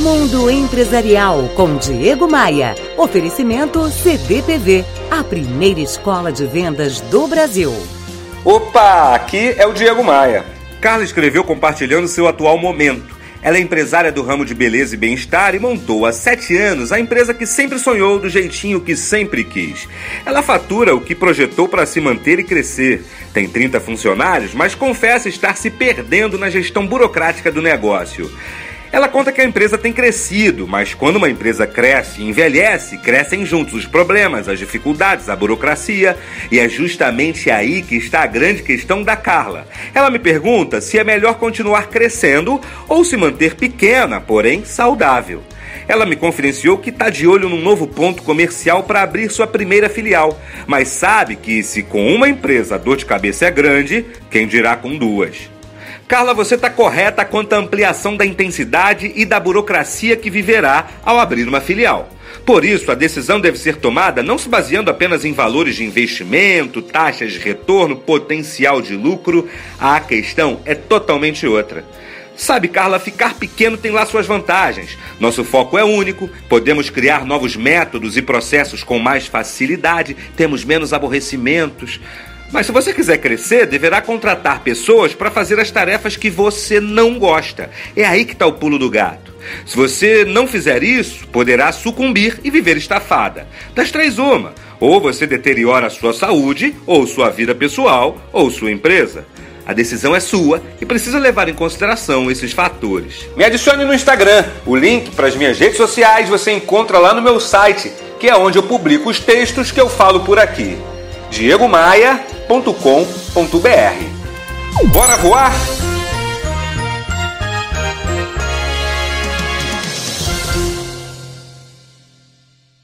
Mundo Empresarial com Diego Maia. Oferecimento CDPV, a primeira escola de vendas do Brasil. Opa, aqui é o Diego Maia. Carla escreveu compartilhando seu atual momento. Ela é empresária do ramo de beleza e bem-estar e montou há sete anos a empresa que sempre sonhou do jeitinho que sempre quis. Ela fatura o que projetou para se manter e crescer. Tem 30 funcionários, mas confessa estar se perdendo na gestão burocrática do negócio. Ela conta que a empresa tem crescido, mas quando uma empresa cresce e envelhece, crescem juntos os problemas, as dificuldades, a burocracia. E é justamente aí que está a grande questão da Carla. Ela me pergunta se é melhor continuar crescendo ou se manter pequena, porém saudável. Ela me confidenciou que está de olho num novo ponto comercial para abrir sua primeira filial, mas sabe que se com uma empresa a dor de cabeça é grande, quem dirá com duas? Carla, você está correta quanto à ampliação da intensidade e da burocracia que viverá ao abrir uma filial. Por isso, a decisão deve ser tomada não se baseando apenas em valores de investimento, taxas de retorno, potencial de lucro. A questão é totalmente outra. Sabe, Carla, ficar pequeno tem lá suas vantagens. Nosso foco é único, podemos criar novos métodos e processos com mais facilidade, temos menos aborrecimentos. Mas se você quiser crescer, deverá contratar pessoas para fazer as tarefas que você não gosta. É aí que está o pulo do gato. Se você não fizer isso, poderá sucumbir e viver estafada. Das três, uma. Ou você deteriora a sua saúde, ou sua vida pessoal, ou sua empresa. A decisão é sua e precisa levar em consideração esses fatores. Me adicione no Instagram. O link para as minhas redes sociais você encontra lá no meu site, que é onde eu publico os textos que eu falo por aqui. Diego Maia www.voar.com.br. Bora voar?